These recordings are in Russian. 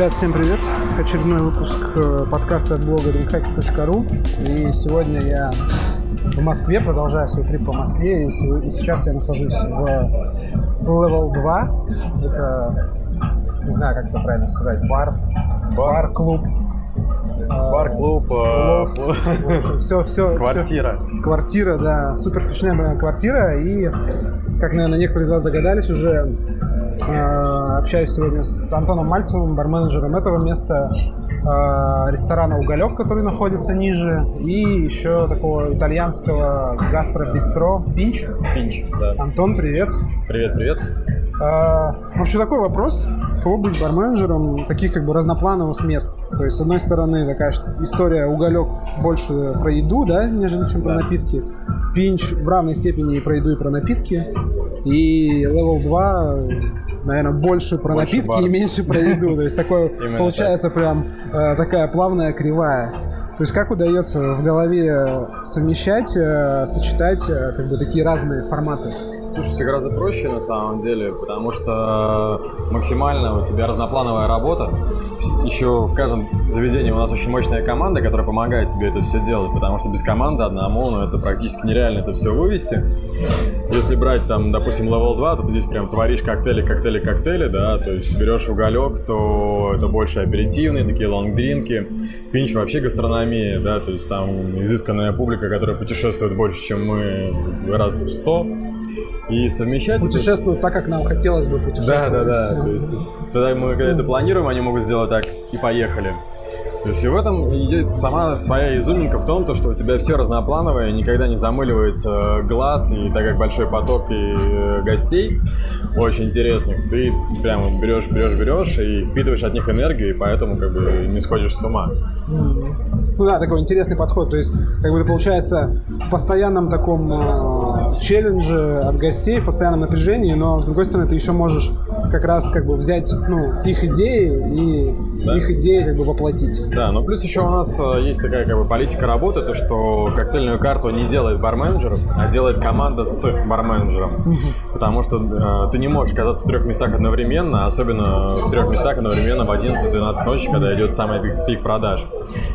Ребят, всем привет! Очередной выпуск э, подкаста от блога dreamhack.ru И сегодня я в Москве, продолжаю свой трип по Москве. И сейчас я нахожусь в Level 2 Это, не знаю, как это правильно сказать, бар, бар-клуб. Бар-клуб, все, все, квартира. Все, квартира, да, супер впечатленная квартира. И, как, наверное, некоторые из вас догадались уже, Э, общаюсь сегодня с Антоном Мальцевым, барменеджером этого места, э, ресторана «Уголек», который находится ниже, и еще такого итальянского гастробистро «Пинч». «Пинч», да. Антон, привет. Привет, привет. А, вообще такой вопрос, кого быть барменджером таких как бы разноплановых мест. То есть, с одной стороны, такая история уголек больше про еду, да, нежели чем про напитки. Пинч в равной степени и про еду, и про напитки. И Level 2 наверное, больше про больше напитки бар. и меньше про еду. То есть такое получается прям э, такая плавная кривая. То есть как удается в голове совмещать, э, сочетать э, как бы такие разные форматы? Слушай, все гораздо проще на самом деле, потому что максимально у тебя разноплановая работа. Еще в каждом заведении у нас очень мощная команда, которая помогает тебе это все делать, потому что без команды одному ну, это практически нереально это все вывести. Если брать там, допустим, level 2, то ты здесь прям творишь коктейли, коктейли, коктейли, да, то есть берешь уголек, то это больше аперитивные, такие лонгдринки. Пинч вообще гастрономия, да, то есть там изысканная публика, которая путешествует больше, чем мы раз в сто и совмещать путешествуют это... так, как нам хотелось бы путешествовать. Да, да, да. То есть, тогда мы когда это планируем, они могут сделать так и поехали. То есть и в этом идет сама своя изюминка в том, то, что у тебя все разноплановое, никогда не замыливается глаз, и так как большой поток и э, гостей очень интересных, ты прямо берешь, берешь, берешь и впитываешь от них энергию, и поэтому как бы не сходишь с ума. Ну да, такой интересный подход. То есть, как бы это получается в постоянном таком э, челлендже от гостей, в постоянном напряжении, но с другой стороны, ты еще можешь как раз как бы взять ну, их идеи и да. их идеи как бы воплотить. Да, но плюс еще у нас э, есть такая как бы политика работы, то что коктейльную карту не делает барменджер, а делает команда с барменджером. Потому что э, ты не можешь оказаться в трех местах одновременно, особенно в трех местах одновременно в 11-12 ночи, когда идет самый пик, пик продаж.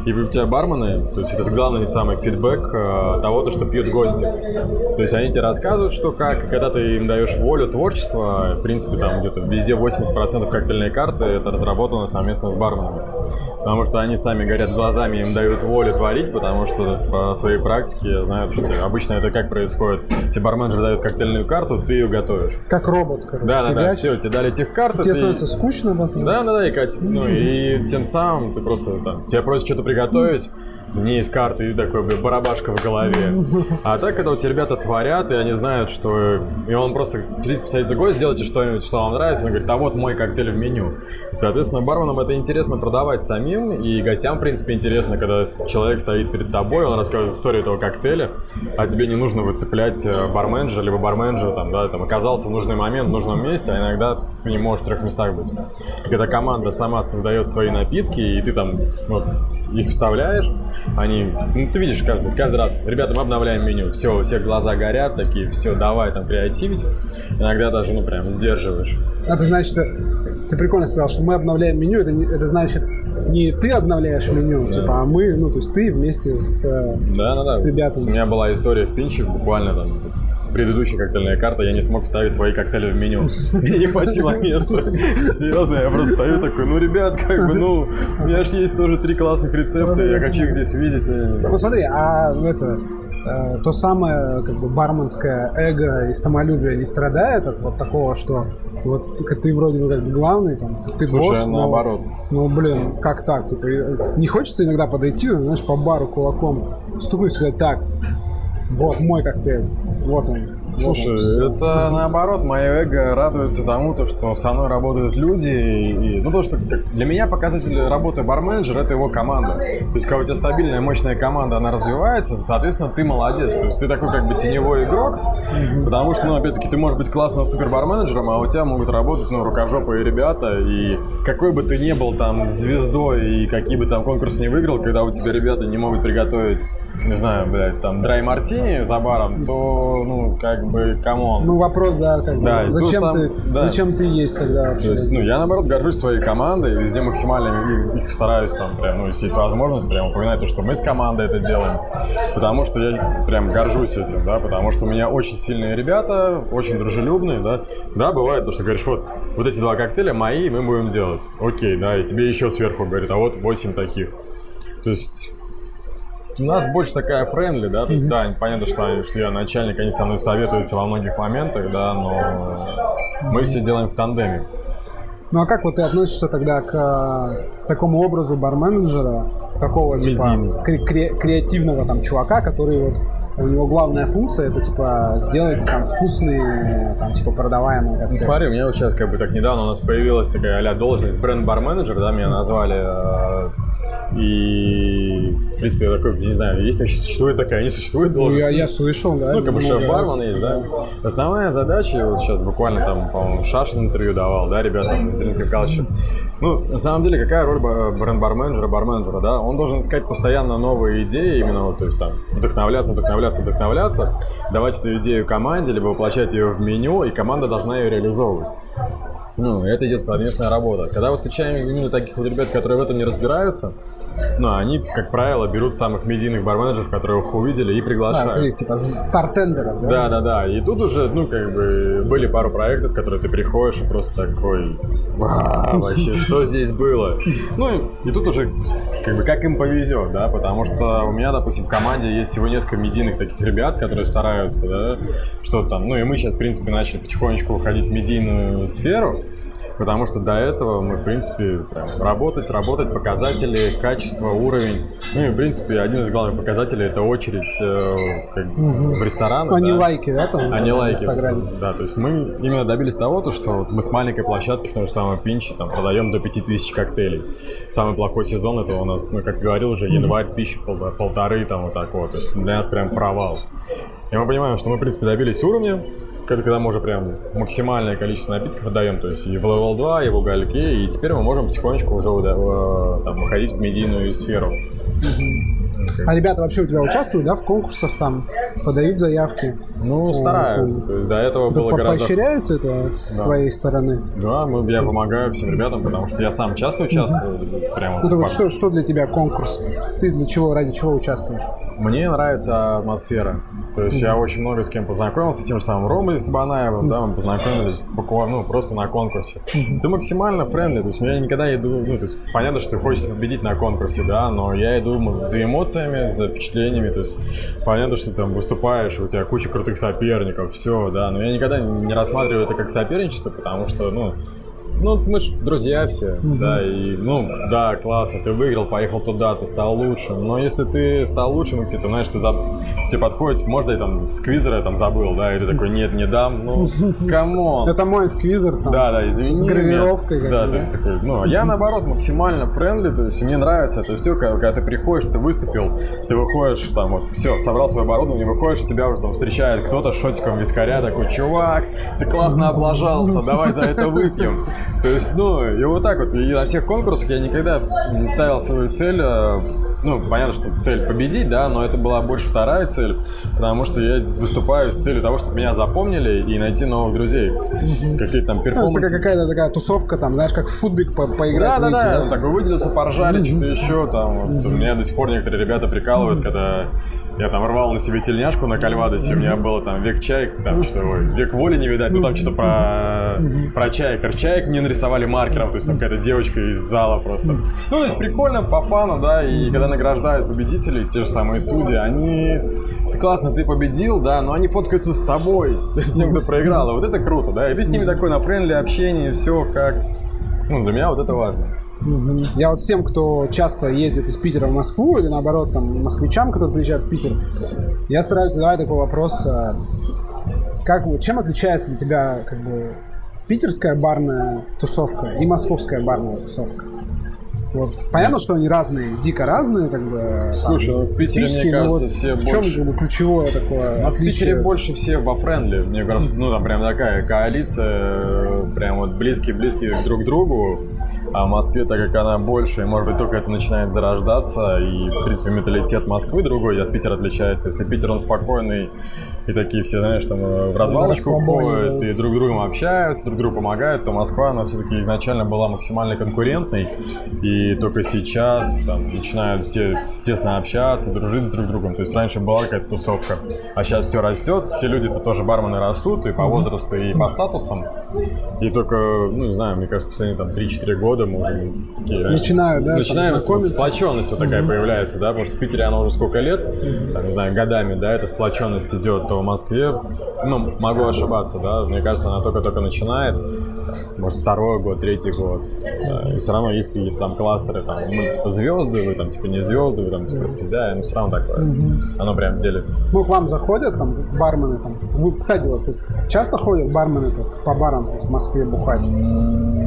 И у тебя бармены, то есть это главный самый фидбэк э, того, то, что пьют гости. То есть они тебе рассказывают, что как, когда ты им даешь волю творчества, в принципе, там где-то везде 80% коктейльной карты это разработано совместно с барменами. Потому что они сами горят глазами, им дают волю творить, потому что по своей практике я знаю, что обычно это как происходит. Тебе барменджер дает коктейльную карту, ты ее готовишь. Как робот, короче. Да, да, да, все, тебе дали тех карты. Тебе ты... становится скучно потом. Да, да, да, и, Катя, ну, и тем самым ты просто там, тебя просят что-то приготовить, не из карты, и такой, блин, барабашка в голове. А так, когда у тебя ребята творят, и они знают, что... И он просто, 30 за год, сделайте что-нибудь, что вам нравится. Он говорит, а вот мой коктейль в меню. И, соответственно, барменам это интересно продавать самим, и гостям, в принципе, интересно, когда человек стоит перед тобой, он рассказывает историю этого коктейля, а тебе не нужно выцеплять э, барменджера, либо барменджера, там, да, там, оказался в нужный момент, в нужном месте, а иногда ты не можешь в трех местах быть. И когда команда сама создает свои напитки, и ты там вот, их вставляешь, они, ну, ты видишь каждый, каждый раз, ребята, мы обновляем меню, все, у всех глаза горят, такие, все, давай там креативить. Иногда даже, ну, прям сдерживаешь. Это значит, ты прикольно сказал, что мы обновляем меню, это, это значит, не ты обновляешь меню, да. типа, а мы, ну, то есть ты вместе с, да, да, да. с ребятами. У меня была история в Пинче, буквально там предыдущая коктейльная карта, я не смог вставить свои коктейли в меню. Мне не хватило места. Серьезно, я просто стою такой, ну, ребят, как бы, ну, у меня же есть тоже три классных рецепта, я хочу их здесь видеть. Ну, смотри, а это, э, то самое как бы барменское эго и самолюбие не страдает от вот такого, что вот ты вроде бы как бы главный, там, ты Слушай, босс, но, наоборот. Ну, блин, как так? Типа, не хочется иногда подойти, знаешь, по бару кулаком стукнуть и сказать, так, вот мой коктейль. Вот он. Слушай, это наоборот, мое эго радуется тому, то, что со мной работают люди. И, ну, то, что для меня показатель работы барменджера это его команда. То есть, когда у тебя стабильная, мощная команда, она развивается, соответственно, ты молодец. То есть, ты такой как бы теневой игрок, потому что, ну, опять-таки, ты можешь быть классным супер барменджером, а у тебя могут работать, ну, рукожопые ребята. И какой бы ты ни был там звездой и какие бы там конкурсы не выиграл, когда у тебя ребята не могут приготовить, не знаю, блядь, там, dry martini за баром, то, ну, как как бы, come on. Ну, вопрос, да, как бы, Да, зачем, тут ты, сам- да. зачем ты есть тогда вообще? То есть, ну, я, наоборот, горжусь своей командой, везде максимально их, их стараюсь, там, прям, ну, если есть возможность, прям упоминать то, что мы с командой это делаем, потому что я прям горжусь этим, да, потому что у меня очень сильные ребята, очень дружелюбные, да, да, бывает то, что говоришь, вот, вот эти два коктейля мои, мы будем делать, окей, да, и тебе еще сверху говорят, а вот 8 таких, то есть у нас больше такая friendly, да, то есть, да, понятно, что, что я начальник, они со мной советуются во многих моментах, да, но мы все делаем в тандеме. Ну а как вот ты относишься тогда к э, такому образу барменеджера, такого типа кре- кре- креативного там чувака, который вот у него главная функция это типа сделать там вкусные, там типа продаваемые Ну, коктейли. смотри, у меня вот сейчас как бы так недавно у нас появилась такая а должность бренд-бар-менеджер, да, меня назвали. э, И, в принципе, я такой, не знаю, есть вообще существует такая, не существует Ну, должность. я, я слышал, да. Ну, как бы шеф-бармен есть, да? Основная задача, вот сейчас буквально там, по-моему, Шашин интервью давал, да, ребятам из Drink Culture. Ну, на самом деле, какая роль ба- бренд-барменджера, барменджера, да? Он должен искать постоянно новые идеи, именно вот, то есть там, вдохновляться, вдохновляться, вдохновляться, давать эту идею команде, либо воплощать ее в меню, и команда должна ее реализовывать. Ну, это идет совместная работа. Когда мы встречаем именно таких вот ребят, которые в этом не разбираются, ну, они, как правило, берут самых медийных барменеджеров, которые их увидели, и приглашают. таких типа стартендеров, да? Да, да, да. И тут уже, ну, как бы, были пару проектов, в которые ты приходишь и просто такой, «Вау, вообще, что здесь было? Ну, и тут уже, как бы, как им повезет, да, потому что у меня, допустим, в команде есть всего несколько медийных таких ребят, которые стараются, да, что там, ну, и мы сейчас, в принципе, начали потихонечку уходить в медийную сферу, Потому что до этого мы, в принципе, прям работать, работать, показатели, качество, уровень. Ну и, в принципе, один из главных показателей – это очередь э, как бы в ресторанах. Они да. лайки, да, там Они в лайки. Инстаграме? Да, то есть мы именно добились того, то, что вот мы с маленькой площадки в том же самом Пинче там продаем до 5000 коктейлей. Самый плохой сезон это у нас, ну, как говорил уже, январь, тысячи, пол- полторы, там вот так вот. То есть для нас прям провал. И мы понимаем, что мы, в принципе, добились уровня, когда, мы уже прям максимальное количество напитков отдаем, то есть и в Level 2, и в угольке, и теперь мы можем потихонечку уже э, там, выходить в медийную сферу. А ребята вообще у тебя участвуют, да, в конкурсах там, подают заявки? Ну, стараются. там- То есть до этого Да было по- гораздо... поощряется это с Да. твоей стороны? Да, мы, я помогаю всем ребятам, потому что я сам часто участвую. Прямо Ну, то вот что, что для тебя конкурс? Ты для чего, ради чего участвуешь? Мне нравится атмосфера. То есть я очень много с кем познакомился, тем же самым Ромой Сабанаевым, да, мы познакомились буквально, ну, просто на конкурсе. Ты максимально friendly, то есть я никогда иду, ну, то есть понятно, что хочется победить на конкурсе, да, но я иду за эмоциями, за впечатлениями, то есть понятно, что ты там выступаешь, у тебя куча крутых соперников, все, да, но я никогда не рассматриваю это как соперничество, потому что, ну, ну, мы же друзья все, да, и, ну, да, классно, ты выиграл, поехал туда, ты стал лучше, но если ты стал лучше, ну, где-то, знаешь, ты заб... все подходят, может, я там сквизера я там забыл, да, и ты такой, нет, не дам, ну, come on. Это мой сквизер там. Да, да, извини. С гравировкой, Да, то есть такой, ну, а я наоборот максимально friendly, то есть мне нравится это все, когда, когда ты приходишь, ты выступил, ты выходишь, там вот, все, собрал свое оборудование, выходишь, и тебя уже там встречает кто-то с шотиком вискаря, такой, чувак, ты классно облажался, давай за это выпьем. То есть, ну, и вот так вот, и на всех конкурсах я никогда не ставил свою цель, э, ну, понятно, что цель победить, да, но это была больше вторая цель, потому что я выступаю с целью того, чтобы меня запомнили и найти новых друзей. Какие-то там Ну, перформансы. такая какая-то такая тусовка, там, знаешь, как в футбик по- поиграть, Да, да, выйти, да, да? он такой выделился, поржали, что-то еще там. Вот, Меня до сих пор некоторые ребята прикалывают, когда я там рвал на себе тельняшку на кальвадосе, у меня было там век чаек, там что, ой, век воли не видать, ну там что-то про, про чаек. Чаек мне нарисовали маркером, то есть там какая-то девочка из зала просто. Ну, то есть прикольно, по фану, да, и когда награждают победителей, те же самые судьи, они... Ты классно, ты победил, да, но они фоткаются с тобой, с тем, кто проиграл, и вот это круто, да, и ты с ними такой на френдли общение, все как... Ну, для меня вот это важно. Я вот всем, кто часто ездит из Питера в Москву, или наоборот, там, москвичам, которые приезжают в Питер, я стараюсь задавать такой вопрос, а, как, чем отличается для тебя, как бы, питерская барная тусовка и московская барная тусовка? Вот. Понятно, что они разные, дико разные, как бы. Слушай, там, ну, в Питере, мне кажется, вот все в чем больше... как бы, ключевое такое ну, отличие? В Питере больше все во френдли. Мне кажется, ну там прям такая коалиция, прям вот близкие-близкие друг к другу. А в Москве, так как она больше, и, может быть, только это начинает зарождаться, и, в принципе, менталитет Москвы другой от Питера отличается. Если Питер, он спокойный, и такие все, знаешь, там э, в развалочку ходят, и друг с другом общаются, друг другу помогают, то Москва, она все-таки изначально была максимально конкурентной, и только сейчас там начинают все тесно общаться, дружить с друг другом. То есть раньше была какая-то тусовка, а сейчас все растет, все люди-то тоже бармены растут, и по возрасту, и по статусам. И только, ну, не знаю, мне кажется, последние там 3-4 года мы уже такие... Начинаю, да, Начинаем, сплоченность вот такая появляется, да, потому что в Питере она уже сколько лет, там, не знаю, годами, да, эта сплоченность идет, в Москве, ну, могу ошибаться, да, мне кажется, она только-только начинает, может, второй год, третий год, да, и все равно есть какие-то там кластеры, там, мы, типа, звезды, вы, там, типа, не звезды, вы, там, типа, распиздаем, но все равно такое, mm-hmm. оно прям делится. Ну, к вам заходят, там, бармены, там, вы, кстати, вот, часто ходят бармены тут по барам в Москве бухать?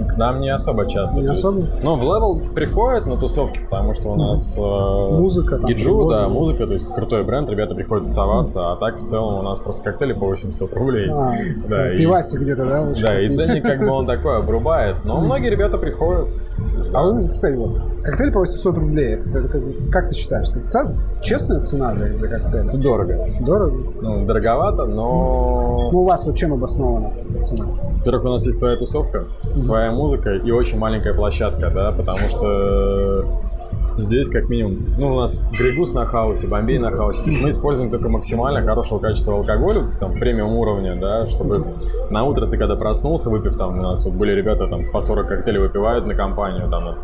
К нам не особо часто. Не особо? Ну, в Level приходят на тусовки, потому что у нас э, музыка, там, Гиджу, музыка. да, музыка, то есть крутой бренд, ребята приходят тусоваться, а так в целом у нас просто коктейли по 800 рублей. А, да, пивасик и, где-то, да? Да, и ценник как бы он такой обрубает, но многие ребята приходят. А вы, кстати, вот, коктейль по 800 рублей, это, это как, как ты считаешь, это честная цена для, для коктейля? Это дорого. Дорого? Ну, дороговато, но... Ну, у вас вот чем обоснована цена? Во-первых, у нас есть своя тусовка, своя музыка и очень маленькая площадка, да, потому что здесь как минимум, ну, у нас Грегус на хаусе, Бомбей на хаусе, то есть мы используем только максимально хорошего качества алкоголя, там, премиум уровня, да, чтобы на утро ты когда проснулся, выпив там, у нас вот были ребята там по 40 коктейлей выпивают на компанию, там,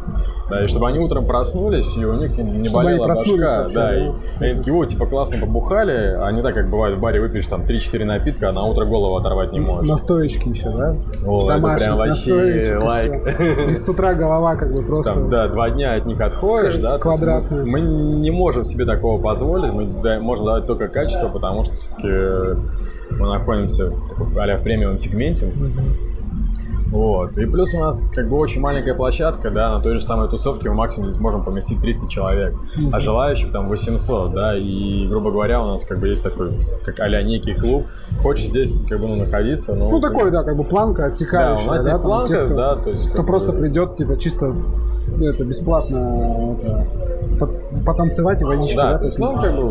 да, и чтобы они утром проснулись, и у них не, не чтобы болела башка, вообще, да, и, и они такие, о, типа, классно побухали, а не так, как бывает в баре, выпьешь там 3-4 напитка, а на утро голову оторвать не можешь. Настоечки еще, да? О, это прям вообще лайк. И с утра голова как бы просто... Там, да, два дня от них отходишь, да? Квадратную. Мы, мы не можем себе такого позволить, мы да, можем давать только качество, потому что все-таки мы находимся в, а в премиум сегменте. Вот. И плюс у нас как бы очень маленькая площадка, да, на той же самой тусовке мы максимум здесь можем поместить 300 человек, а желающих там 800, да, и, грубо говоря, у нас как бы есть такой, как а некий клуб, хочешь здесь как бы ну, находиться, ну... Ну, такой, да, как бы планка отсекающая, да, у нас да, есть планка, тех, кто, да, то есть... Кто просто бы... придет, типа, чисто это бесплатно это, потанцевать и водички, да? да? То есть, ну, как бы,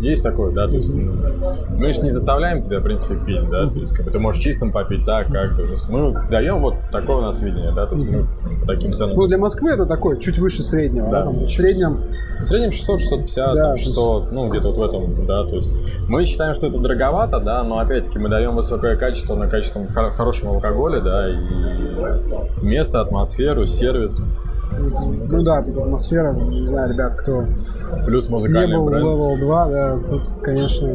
есть такое, да, то есть мы же не заставляем тебя, в принципе, пить, да, то есть как бы ты можешь чистым попить так, как то есть мы даем вот такое у нас видение, да, то есть мы по таким ценам. Ну, для Москвы это такой, чуть выше среднего, да, да там, в среднем... В среднем 600, 650, да, там, 600, ну, где-то вот в этом, да, то есть мы считаем, что это дороговато, да, но опять-таки мы даем высокое качество на качеством хорошем алкоголе, да, и место, атмосферу, сервис, ну да, тут атмосфера, не знаю, ребят, кто Плюс музыкальный не был бренд. Level 2, да, тут, конечно...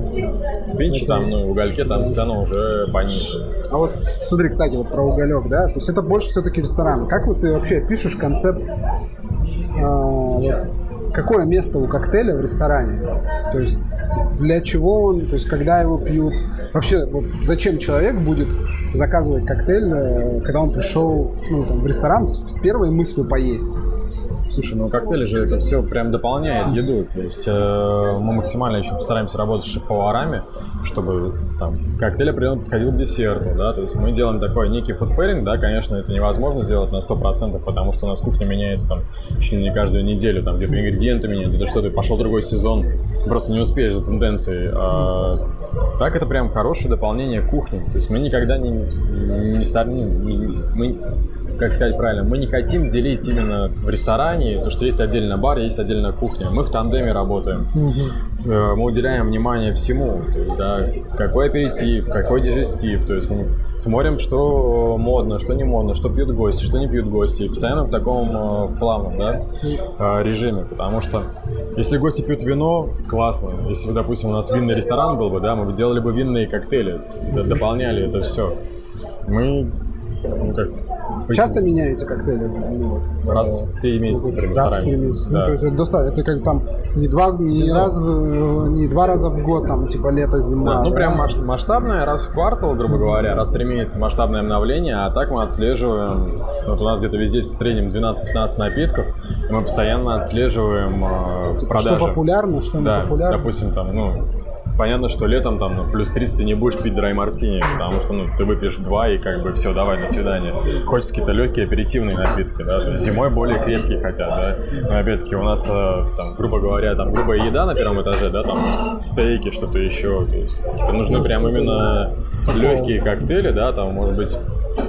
Пинчи это... там, ну, угольке там да. цена уже пониже. А вот, смотри, кстати, вот про уголек, да, то есть это больше все-таки ресторан. Как вот ты вообще пишешь концепт а, вот, какое место у коктейля в ресторане? То есть для чего он, то есть когда его пьют? Вообще, вот зачем человек будет заказывать коктейль, э, когда он пришел ну, там, в ресторан с, с первой мыслью поесть? Слушай, ну коктейли же это все прям дополняет еду. То есть э, мы максимально еще постараемся работать с шеф-поварами, чтобы там коктейль определенно подходил к десерту, да, то есть мы делаем такой некий фудпэринг, да, конечно, это невозможно сделать на 100%, потому что у нас кухня меняется там чуть ли не каждую неделю, там где-то ингредиенты меняют, где-то что-то, пошел другой сезон, просто не успеешь за тенденцией. А, так это прям хорошее дополнение кухни, то есть мы никогда не, не, не, не мы, как сказать правильно, мы не хотим делить именно в ресторане, то, что есть отдельно бар, есть отдельно кухня. Мы в тандеме работаем. Угу. Мы уделяем внимание всему. То есть, да, какой аперитив, какой дежестив. То есть мы смотрим, что модно, что не модно, что пьют гости, что не пьют гости. И постоянно в таком э, в плавном да, э, режиме. Потому что если гости пьют вино, классно. Если, допустим, у нас винный ресторан был бы, да, мы бы делали бы винные коктейли, дополняли это все. Мы ну, как, Часто меняете коктейли? Ну, вот, раз в три месяца примерно Раз в три месяца. Да. Ну, то есть это достаточно. Это как там не два, не, раз в, не два раза в год, там, типа лето, зима. Да, ну, да? прям масштабное, раз в квартал, грубо говоря, раз в три месяца масштабное обновление, а так мы отслеживаем, вот у нас где-то везде в среднем 12-15 напитков, мы постоянно отслеживаем э, типа, продажи. Что популярно, что не да, популярно. допустим, там, ну, понятно, что летом там ну, плюс 30 ты не будешь пить драй мартини, потому что ну, ты выпьешь два и как бы все, давай, до свидания. Хочется какие-то легкие аперитивные напитки, да, то есть зимой более крепкие хотят, да. Но опять-таки у нас э, там, грубо говоря, там грубая еда на первом этаже, да, там стейки, что-то еще, то есть нужны прям именно легкие коктейли, да, там может быть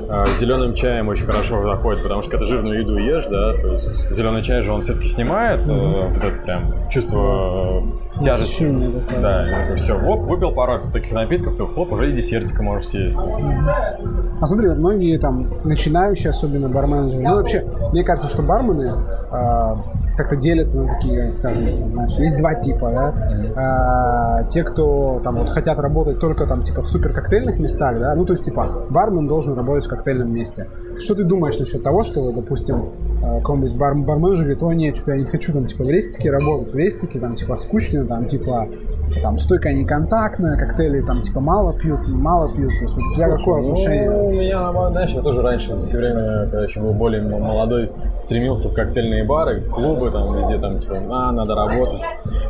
а, зеленым чаем очень хорошо заходит, потому что когда жирную еду ешь, да, то есть зеленый чай же он все-таки снимает mm-hmm. вот это прям чувство э, тяжести. Да, и все, оп, выпил пару таких напитков, ты хлоп, уже и десертика можешь съесть. А смотри, вот многие там начинающие, особенно барменджеры, ну вообще, мне кажется, что бармены э, как-то делятся на такие, скажем, там, знаешь, есть два типа, да, а, те, кто там вот хотят работать только там типа в супер коктейльных местах, да, ну то есть типа бармен должен работать в коктейльном месте. Что ты думаешь насчет того, что, допустим, а, какой-нибудь бар бармен говорит, о нет, что-то я не хочу там типа в рестике работать, в рестике там типа скучно, там типа там стойка неконтактная, коктейли там типа мало пьют, мало пьют. То есть, у тебя какое ну, отношение? Ну, у меня, знаешь, я тоже раньше все время, когда еще был более молодой, стремился в коктейльные бары, клубы, там везде там типа, а, надо работать.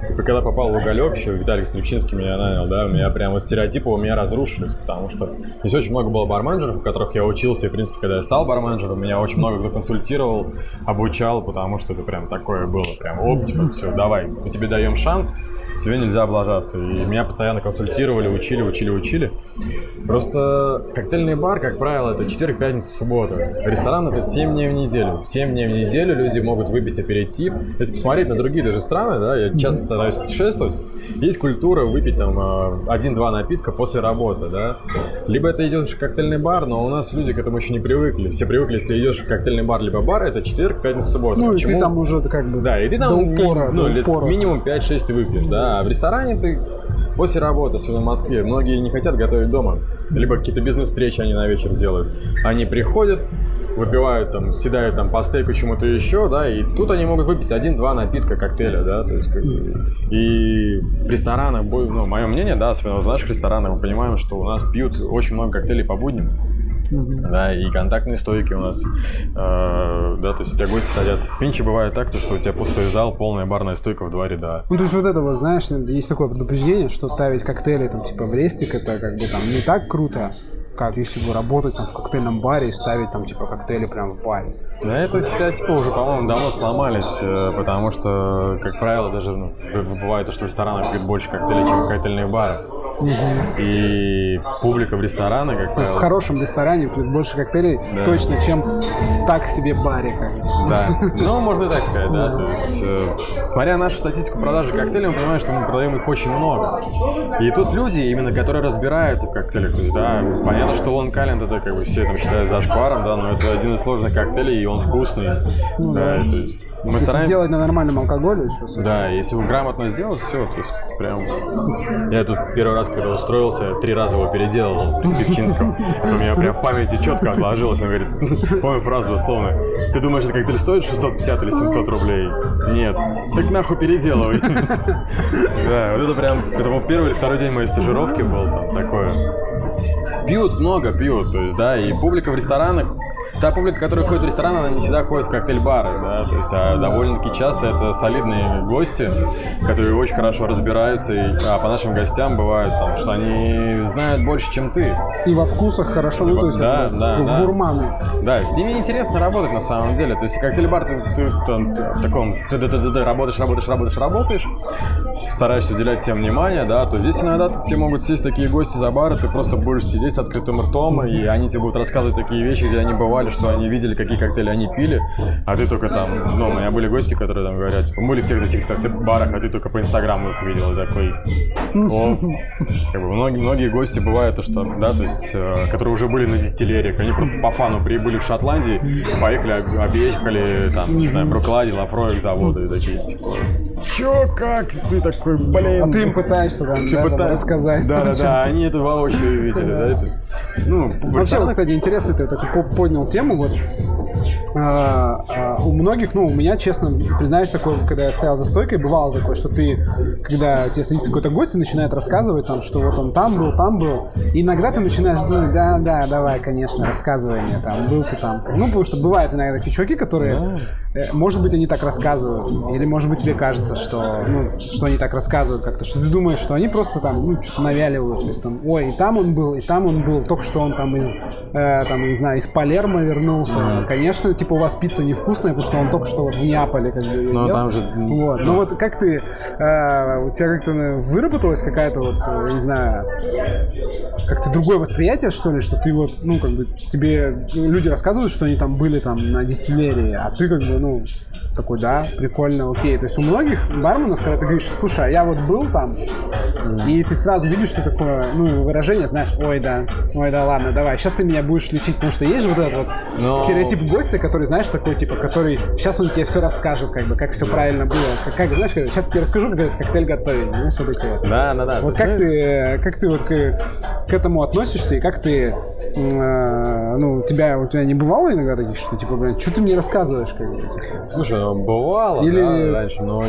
И когда попал в уголек, еще Виталий Стрельчинский меня нанял, да, у меня прям вот стереотипы у меня разрушились, потому что здесь очень много было барменджеров, у которых я учился, и, в принципе, когда я стал барменджером, меня очень много кто консультировал, обучал, потому что это прям такое было, прям, оп, типа, все, давай, мы тебе даем шанс, тебе нельзя облажаться. И меня постоянно консультировали, учили, учили, учили. Просто коктейльный бар, как правило, это четверг, пятница, суббота. Ресторан это 7 дней в неделю. 7 дней в неделю люди могут выпить аперитив. Если посмотреть на другие даже страны, да, я часто стараюсь путешествовать, есть культура выпить там а, один-два напитка после работы, да. Либо это идешь в коктейльный бар, но у нас люди к этому еще не привыкли. Все привыкли, если идешь в коктейльный бар либо бар, это четверг, пятница, суббота. Ну, Почему? и ты там уже как бы Да, и ты там до упора, ну, до упора. минимум 5-6 ты выпьешь, да. А в ресторане ты после работы, особенно в Москве, многие не хотят готовить дома. Либо какие-то бизнес-встречи они на вечер делают. Они приходят, выпивают там, седают там по стейку чему-то еще, да, и тут они могут выпить один-два напитка коктейля, да, то есть как, и в ресторанах, ну, мое мнение, да, особенно в наших ресторанах мы понимаем, что у нас пьют очень много коктейлей по будням, да, и контактные стойки у нас, э, да, то есть у тебя гости садятся. В Пинче бывает так, то, что у тебя пустой зал, полная барная стойка в два ряда. Ну, то есть вот это вот, знаешь, есть такое предупреждение, что ставить коктейли там типа в рестик, это как бы там не так круто, как если бы работать там в коктейльном баре и ставить там типа коктейли прямо в баре. Да, это стереотипы уже, по-моему, давно сломались, э, потому что, как правило, даже ну, бывает, что в ресторанах пьют больше коктейлей, чем коктейльные бары. Угу. И публика в ресторанах, как правило... В хорошем ресторане пьют больше коктейлей да. точно, чем в так себе баре. Да, ну, можно и так сказать, да. То есть, э, смотря нашу статистику продажи коктейлей, мы понимаем, что мы продаем их очень много. И тут люди, именно которые разбираются в коктейлях, то есть, да, понятно, что Лон Калент это как бы все там считают зашкваром, да, но это один из сложных коктейлей, и он вкусный. Ну, да, да. То есть, мы если стараемся... сделать на нормальном алкоголе сейчас. Да, если вы грамотно сделать, все, то есть прям... Я тут первый раз, когда устроился, три раза его переделал при Спивчинском. Это у меня прям в памяти четко отложилось. Он говорит, помню фразу дословно. Ты думаешь, это коктейль стоит 650 или 700 рублей? Нет. Так нахуй переделывай. Да, вот это прям... Был первый или второй день моей стажировки был там такое. Пьют много, пьют, то есть, да, и публика в ресторанах та публика, которая ходит в ресторан, она не всегда ходит в коктейль-бары, да, то есть а довольно-таки часто это солидные гости, которые очень хорошо разбираются, и а по нашим гостям бывает, там, что они знают больше, чем ты. И во вкусах хорошо, ну, то есть да, да, да, гурманы. Да, с ними интересно работать на самом деле, то есть коктейль-бар ты, ты, ты, ты в таком, ты, ты, ты, ты, ты работаешь, работаешь, работаешь, работаешь, стараешься уделять всем внимание, да, то здесь иногда тебе могут сесть такие гости за бар, и ты просто будешь сидеть с открытым ртом, и они тебе будут рассказывать такие вещи, где они бывали, что они видели, какие коктейли они пили, а ты только там, ну, у меня были гости, которые там говорят, типа, мы были в тех этих барах, а ты только по инстаграму их видел, и такой, О, как бы многие, многие гости бывают, то, что, да, то есть, э, которые уже были на дистиллериях, они просто по фану прибыли в Шотландии, поехали, об- объехали, там, не знаю, Бруклади, Лафроек заводы, и такие, типа, чё, как, ты такой, блин. А ты им пытаешься там, да, там пытаешься- рассказать. Да, да, да, они это воочию видели, да, то есть, ну, Вообще, кстати, интересно, ты такой по- поднял тему, вот, а, а, у многих, ну, у меня, честно, признаюсь, такое, когда я стоял за стойкой, бывало такое, что ты, когда тебе садится какой-то гость и начинает рассказывать, там, что вот он там был, там был, и иногда ты начинаешь думать, да, да, давай, конечно, рассказывай мне, там, был ты там. Ну, потому что бывают иногда такие чуваки, которые, э, может быть, они так рассказывают, или, может быть, тебе кажется, что, ну, что они так рассказывают как-то, что ты думаешь, что они просто там, ну, что-то навяливают, то есть там, ой, и там он был, и там он был, только что он там из, э, там, не знаю, из Палермо вернулся. Конечно, типа у вас пицца невкусная, потому что он только что вот в Неаполе как бы её Ну, ел. там же- Вот. Ну вот как ты, э, у тебя как-то э, выработалась какая-то вот, э, не знаю, как-то другое восприятие, что ли, что ты вот, ну, как бы, тебе люди рассказывают, что они там были там на дистиллерии, а ты как бы, ну, такой, да, прикольно, окей. То есть у многих барменов, когда ты говоришь, слушай, а я вот был там, и ты сразу видишь, что такое, ну, выражение, знаешь, ой, да, ой, да, ладно, давай, сейчас ты меня будешь лечить, потому что есть же вот этот вот Но- стереотип гостя, который, знаешь, такой, типа, который, сейчас он тебе все расскажет, как бы, как все правильно было, как, как, знаешь, когда, сейчас я тебе расскажу, как этот коктейль готовить, знаешь, вот эти вот. Да, да, да. Вот как ты, как ты вот к, к этому относишься и как ты, э, ну, у тебя, у тебя не бывало иногда таких, что типа, блин, что ты мне рассказываешь, как бы? Слушай, ну, бывало, Или- да, раньше, но...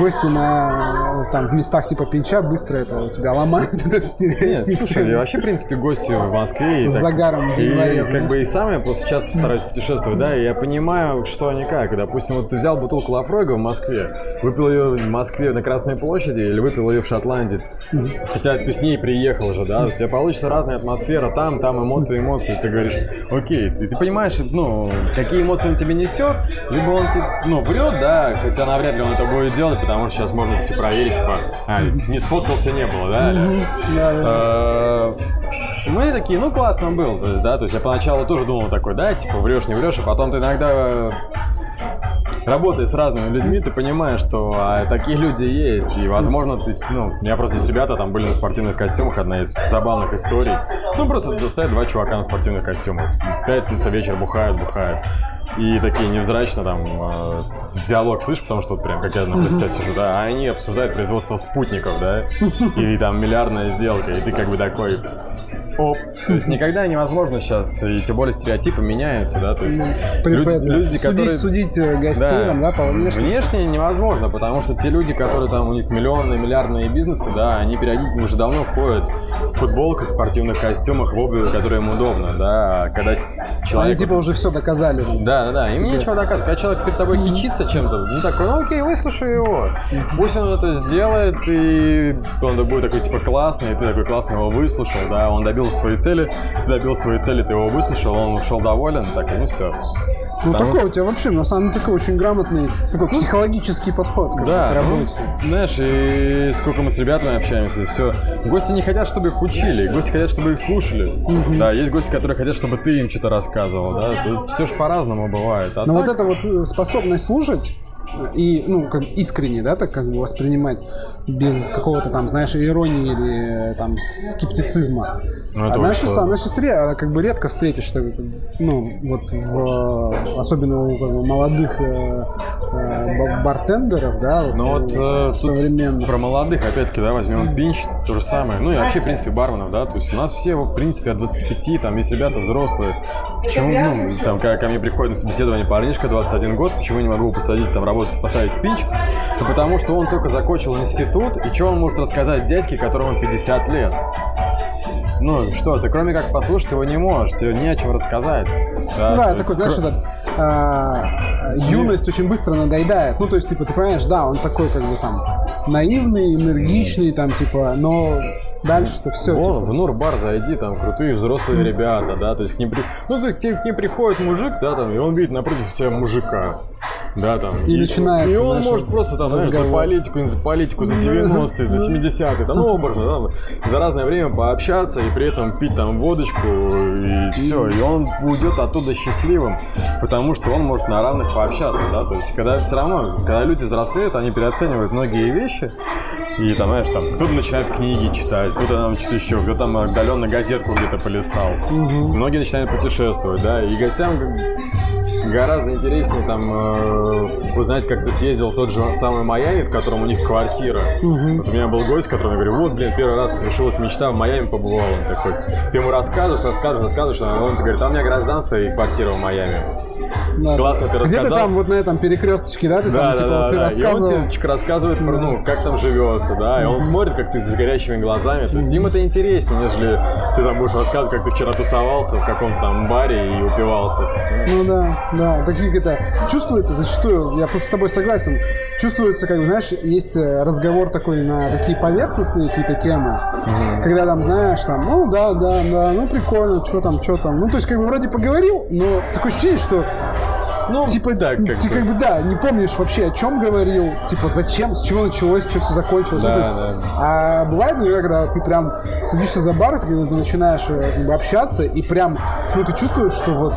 гости на там в местах типа пинча быстро это у тебя ломают этот Нет, стереотип. слушай, я вообще, в принципе, гости в Москве. И С так- загаром в и январе, как знаешь. бы и сам я просто часто стараюсь путешествовать, да, и я понимаю, что они как. Допустим, вот ты взял бутылку Лафройга в Москве, выпил ее в Москве на Красной площади или выпил ее в Шотландии. Хотя ты с ней приехал же, да, у тебя получится разная атмосфера, там, там эмоции, эмоции. Ты говоришь, окей, ты, ты понимаешь, ну, какие эмоции он тебе несет, либо он тебе, ну, врет, да, хотя навряд ли он это будет делать, потому что сейчас можно все проверить, типа, а, не сфоткался, не было, да. Э, Мы такие, ну классно был, то есть, да, то есть я поначалу тоже думал такой, да, типа врешь, не врешь, а потом ты иногда э, работая с разными людьми, ты понимаешь, что а, такие люди есть, и возможно, ты, ну, у меня просто есть ребята, там были на спортивных костюмах, одна из забавных историй, ну просто стоят два чувака на спортивных костюмах, пятница вечер бухают, бухают. И такие невзрачно там э, диалог слышишь, потому что вот прям как я на прессе сижу, да, а они обсуждают производство спутников, да, и там миллиардная сделка, и ты как бы такой, оп. То есть никогда невозможно сейчас, и тем более стереотипы меняются, да, то есть люди, Припадно. люди, судить, которые... судить э, гостей там, да, по внешности. Внешне невозможно, потому что те люди, которые там, у них миллионные, миллиардные бизнесы, да, они периодически уже давно ходят в футболках, спортивных костюмах, в обуви, которая им удобна, да, а когда человек... Они типа уже все доказали. Да, да, да. Им себе. нечего доказывать. Когда человек перед тобой кичится чем-то, ну такой, ну окей, выслушай его. Пусть он это сделает, и он будет такой типа классный, и ты такой классно его выслушал, да, он добился своей цели, ты добился своей цели, ты его выслушал, он ушел доволен, так, ну все. Ну Потому- такой у тебя вообще, на самом деле, такой очень грамотный, такой психологический подход как Да, к ну, работе. знаешь, и сколько мы с ребятами общаемся, все. Гости не хотят, чтобы их учили, гости хотят, чтобы их слушали. Да, есть гости, которые хотят, чтобы ты им что-то рассказывал, да. все же по-разному бывает. А Но так- вот эта вот способность слушать и, ну, как искренне, да, так как бы воспринимать без какого-то там, знаешь, иронии или э, там скептицизма. Ну, сейчас, сложно. она сейчас ре- как бы редко встретишь, так, ну, вот в, э, особенно у как бы, молодых э, э, ба- бартендеров, да, вот, Ну вот э, э, тут современных. про молодых, опять-таки, да, возьмем Пинч, то же самое. Ну и вообще, в принципе, барменов, да, то есть у нас все, в принципе, от 25, там есть ребята взрослые. Почему, ну, там, когда ко мне приходит на собеседование парнишка, 21 год, почему я не могу его посадить, там, работать, поставить Пинч? Ну, потому что он только закончил институт, и что он может рассказать дядьке, которому 50 лет? Ну, что, ты кроме как послушать его не можешь, тебе не о чем рассказать. Да, Ну да, есть такой, знаешь, кро- этот, а, юность очень быстро надоедает. Ну, то есть, типа, ты понимаешь, да, он такой, как бы, там, наивный, энергичный, там, типа, но дальше-то все. Вон, в Нур-бар зайди, там крутые взрослые ребята, да, то есть к ним, при- ну, то есть к ним приходит мужик, да, там, и он видит напротив себя мужика, да, там. И начинается, И он может просто там, знаешь, за политику, за политику, за 90-е, за 70-е, там, ну, образно, да, за разное время пообщаться и при этом пить там водочку и все, и он уйдет оттуда счастливым, потому что он может на равных пообщаться, да, то есть когда все равно, когда люди взрослеют, они переоценивают многие вещи, И там, знаешь, там кто-то начинает книги читать, кто-то там что-то еще, кто-то там отдаленно газетку где-то полистал. Многие начинают путешествовать, да, и гостям гораздо интереснее там э, узнать, как ты съездил в тот же самый Майами, в котором у них квартира. Вот у меня был гость, который говорит, вот, блин, первый раз решилась мечта, в Майами побывал. Он такой, ты ему рассказываешь, рассказываешь, рассказываешь, а он тебе говорит, а у меня гражданство и квартира в Майами. Да. Классно ты Где-то рассказал. там вот на этом перекресточке, да, ты Да, там, да, типа, да, вот ты да. рассказывал. И он тебе рассказывает про, ну, как там живется, да, и он смотрит, как ты с горящими глазами. То есть им это интереснее, нежели ты там будешь рассказывать, как ты вчера тусовался в каком-то там баре и упивался. Ну, да, да, такие это чувствуется зачастую, я тут с тобой согласен, чувствуется, как бы, знаешь, есть э, разговор такой на такие поверхностные какие-то темы, когда там, знаешь, там, ну да, да, да, ну прикольно, что там, что там, ну то есть как бы вроде поговорил, но такое ощущение, что Ну, типа, так, как ты бы. как бы да, не помнишь вообще, о чем говорил, типа, зачем, с чего началось, что все закончилось. Ну, Да, то есть, да. А бывает, иногда, когда ты прям садишься за бар, когда ты начинаешь э, как бы, общаться, и прям, ну, ты чувствуешь, что вот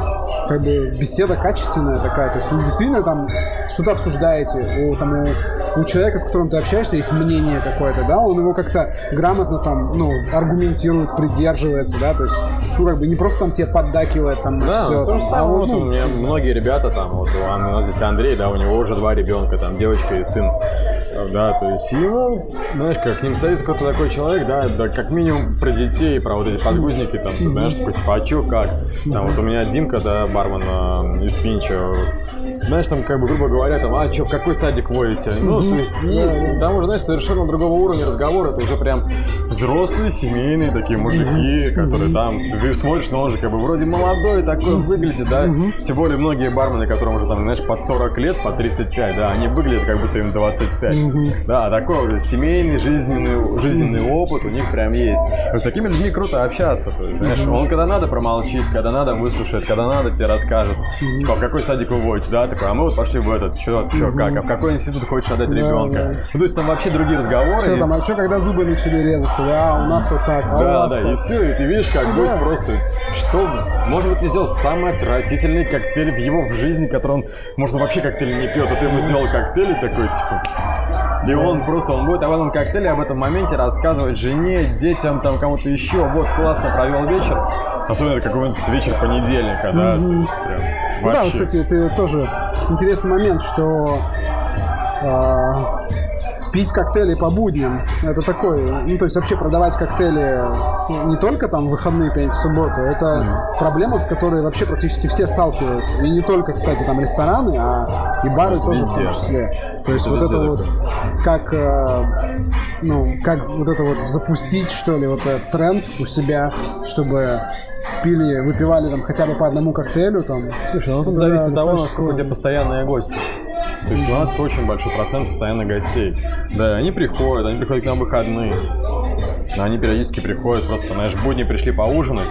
как бы беседа качественная такая, то есть вы действительно там что-то обсуждаете, у, там, у, у человека, с которым ты общаешься, есть мнение какое-то, да, он его как-то грамотно там, ну, аргументирует, придерживается, да, то есть, ну, как бы не просто там тебе поддакивает там Да, все. то же а самое. вот, Вот ну, у меня многие ребята там, вот у нас здесь Андрей, да, у него уже два ребенка, там девочка и сын. Да, то есть ему, знаешь, как к ним садится какой-то такой человек, да, да, как минимум про детей, про вот эти подгузники, там, ты знаешь, такой, типа, а чё, как? Там вот у меня Димка, да, бармен э, из Пинча, знаешь, там, как бы, грубо говоря, там, а чё, в какой садик водите? Ну, то есть, не- там уже, знаешь, совершенно другого уровня разговора, это уже прям взрослые, семейные такие мужики, которые там, ты смотришь, но он же как бы вроде молодой такой выглядит, да, тем более многие бармены, которым уже там, знаешь, под 40 лет, по 35, да, они выглядят как будто им 25. Да, такой вот семейный, жизненный, жизненный опыт у них прям есть. С такими людьми круто общаться, то есть, знаешь, он когда надо промолчит, когда надо выслушает, когда надо тебе расскажет, типа, в какой садик вы водите, да, такой, а мы вот пошли в этот, что, что, как, а в какой институт хочешь отдать ребенка? Ну, то есть там вообще другие разговоры. Что там, а что, когда зубы начали резаться? Да, у нас вот так. а да, да, и все, и ты видишь, как гость просто, что, может быть, ты сделал самый отвратительный коктейль в его в жизни, который он, может, вообще коктейль не пьет, а ты ему сделал коктейль и такой, типа, и он просто, он будет об этом коктейле, об этом моменте рассказывать жене, детям, там, кому-то еще. Вот, классно провел вечер. Особенно какой-нибудь вечер понедельника, да? есть прям Ну да, кстати, это тоже интересный момент, что а, пить коктейли по будням, это такой, ну то есть вообще продавать коктейли ну, не только там в выходные, пятницу, субботу, это проблема, с которой вообще практически все сталкиваются. И не только, кстати, там рестораны, а и бары тоже в везде. том числе. То есть Это вот это вот такое. как, э, ну, как вот это вот запустить, что ли, вот этот тренд у себя, чтобы пили, выпивали там хотя бы по одному коктейлю там. Слушай, ну тут Да, зависит от того, насколько у тебя постоянные гости. То есть у нас очень большой процент постоянных гостей. Да, они приходят, они приходят к нам в выходные. Они периодически приходят, просто, знаешь, в будни пришли поужинать.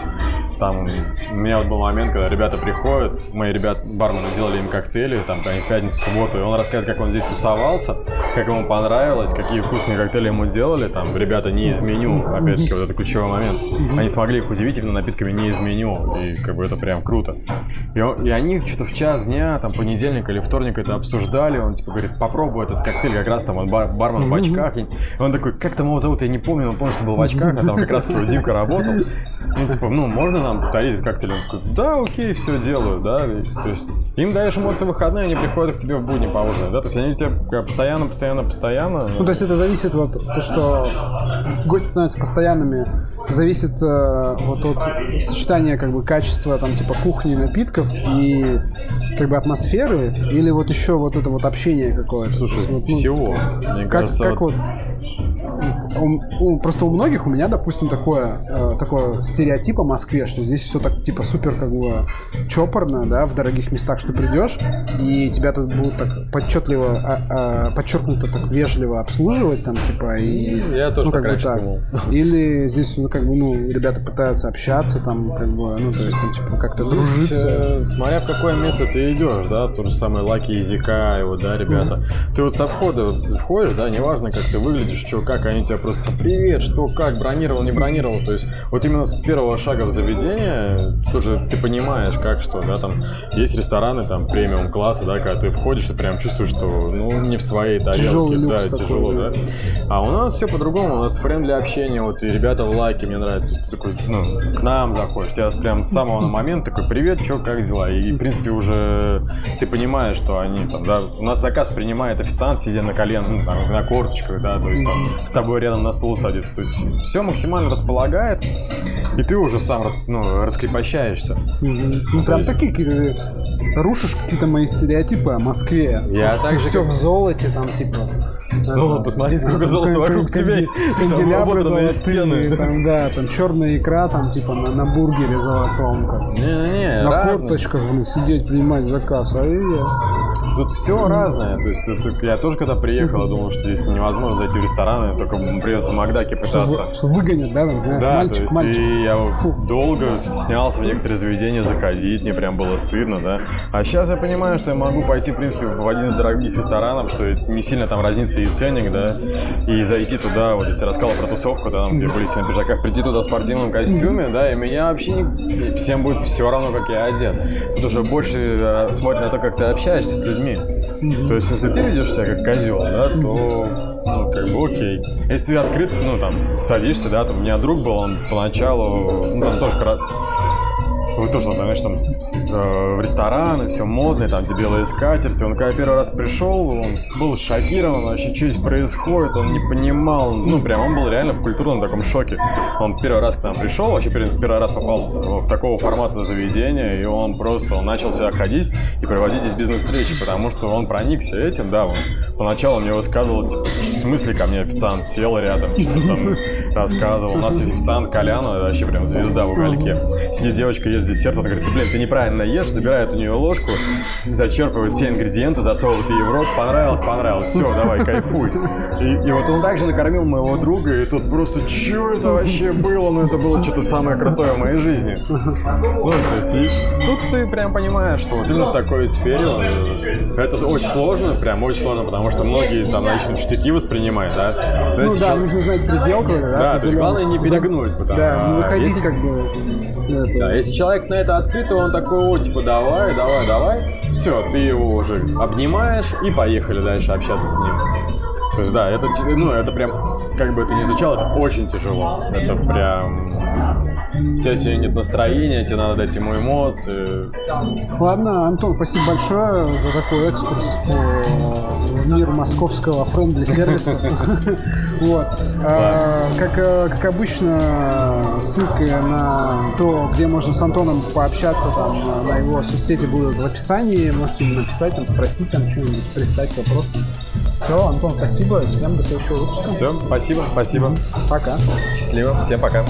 Там у меня вот был момент, когда ребята приходят, мои ребята, бармены делали им коктейли, там, в пятницу, субботу, и он рассказывает, как он здесь тусовался, как ему понравилось, какие вкусные коктейли ему делали, там, ребята не из меню, опять-таки, вот это ключевой момент. Они смогли их удивить именно напитками не из меню, и как бы это прям круто. И, он- и они что-то в час дня, там, понедельник или вторник это обсуждали, он, типа, говорит, попробуй этот коктейль, как раз там, он бар- бармен в очках, и он такой, как там его зовут, я не помню, он помнит, что был в очках, а там как раз его Димка работал. Ну, типа, ну, можно нам повторить этот коктейль? Он такой, да, окей, все делаю, да. И, то есть, им даешь эмоции выходные, они приходят к тебе в будни поужинать, да. То есть, они у тебя постоянно, постоянно, постоянно. Ну, то есть это зависит вот то, что гости становятся постоянными, зависит э, вот от сочетания как бы качества там типа кухни напитков и как бы атмосферы или вот еще вот это вот общение какое-то. Слушай, есть вот, ну, всего. Мне Как, кажется, как вот- вот у- у- просто у многих у меня, допустим, такое, э, такое стереотип о Москве, что здесь все так типа супер как бы чопорно, да, в дорогих местах, что придешь, и тебя тут будут так подчетливо, а- а, подчеркнуто так вежливо обслуживать, там, типа, и... Я тоже ну, как бы так. думал. Или здесь, ну, как бы, ну, ребята пытаются общаться, там, как бы, ну, то есть, там, типа, как-то дружиться. Э, Смотря в какое место ты идешь, да, то же самое Лаки Языка, вот, да, ребята. Ты вот со входа входишь, да, неважно, как ты выглядишь, что, как, они тебя просто привет, что, как, бронировал, не бронировал. То есть вот именно с первого шага в заведение тоже ты понимаешь, как что, да, там есть рестораны там премиум класса, да, когда ты входишь, ты прям чувствуешь, что ну не в своей тарелке, Тяжелый да, люкс тяжело, такой, да. А у нас все по-другому, у нас френдли общение, вот и ребята в лайке, мне нравится, что ты такой, ну, к нам заходишь, тебя прям с самого момента такой, привет, что, как дела? И, в принципе, уже ты понимаешь, что они там, да, у нас заказ принимает официант, сидя на колен, ну, там, на корточках, да, то есть там с тобой рядом на стул садится, то есть все максимально располагает, и ты уже сам рас, ну, раскрепощаешься. Ну, прям есть- такие какие-то- рушишь какие-то мои стереотипы о Москве. Я так же, все как- в золоте, там, типа... Ну, это, посмотри, сколько золота вокруг тебя, Канделябры золотые, стены. там, да, там черная икра, там, типа, на, на бургере золотом, как, Не-не-не, на разные. корточках, блин, сидеть, принимать заказ, а я... Тут все разное. То есть это- я тоже когда приехал, думал, что здесь невозможно зайти в рестораны, только придется в Макдаке Что, пытаться. вы- что выгонят, да, там, Да, мальчик, то есть мальчик. и я Фу. долго стеснялся в некоторые заведения заходить, мне прям было стыдно, да. А сейчас я понимаю, что я могу пойти, в принципе, в один из дорогих ресторанов, что не сильно там разница и ценник, да, и зайти туда, вот я тебе рассказал про тусовку, да, там, где были все на пиджаках, прийти туда в спортивном костюме, да, и меня вообще не... всем будет все равно, как я одет. Тут уже больше э, смотрят на то, как ты общаешься с людьми. То есть, если ты ведешь себя как козел, да, то ну, как бы окей. Если ты открыт, ну, там, садишься, да, там, у меня друг был, он поначалу, ну, там тоже вы тоже, знаешь, там э, в рестораны, все модное, там, где белые скатерти. Он когда первый раз пришел, он был шокирован вообще, что здесь происходит, он не понимал, ну, прям, он был реально в культурном таком шоке. Он первый раз к нам пришел, вообще первый, раз попал в, такого формата заведения, и он просто, он начал сюда ходить и проводить здесь бизнес-встречи, потому что он проникся этим, да, он поначалу мне высказывал, типа, в смысле ко мне официант сел рядом, что-то там рассказывал. У нас есть официант Колян, это вообще прям звезда в угольке. Сидит девочка, ест десерт, он говорит, ты, блин, ты неправильно ешь, забирает у нее ложку, зачерпывает все ингредиенты, засовывает ей в рот, понравилось, понравилось, все, давай, кайфуй. И, и вот он также накормил моего друга, и тут просто, что это вообще было? Ну, это было что-то самое крутое в моей жизни. Ну, то есть, и тут ты прям понимаешь, что вот именно в такой сфере это очень сложно, прям очень сложно, потому что многие там начнут штыки воспринимать, да. Ну да, нужно знать предел, да, Да, то есть главное не перегнуть, потому- Да, не выходить как бы... Да, если человек на это открыт, то он такой, о, типа, давай, давай, давай. Все, ты его уже обнимаешь и поехали дальше общаться с ним. То есть, да, это, ну, это прям, как бы это ни звучало, это очень тяжело. Это прям... У тебя сегодня нет настроения, тебе надо дать ему эмоции. Ладно, Антон, спасибо большое за такой экскурс по- в мир московского френдли сервиса. Вот. А, Как э, как обычно, ссылки на то, где можно с Антоном пообщаться, там на- на его соцсети будут в описании. Можете написать, там, спросить, там что-нибудь, пристать с вопросом. Все, Антон, спасибо. Всем до следующего выпуска. Все, спасибо, спасибо. Пока. Счастливо, всем пока.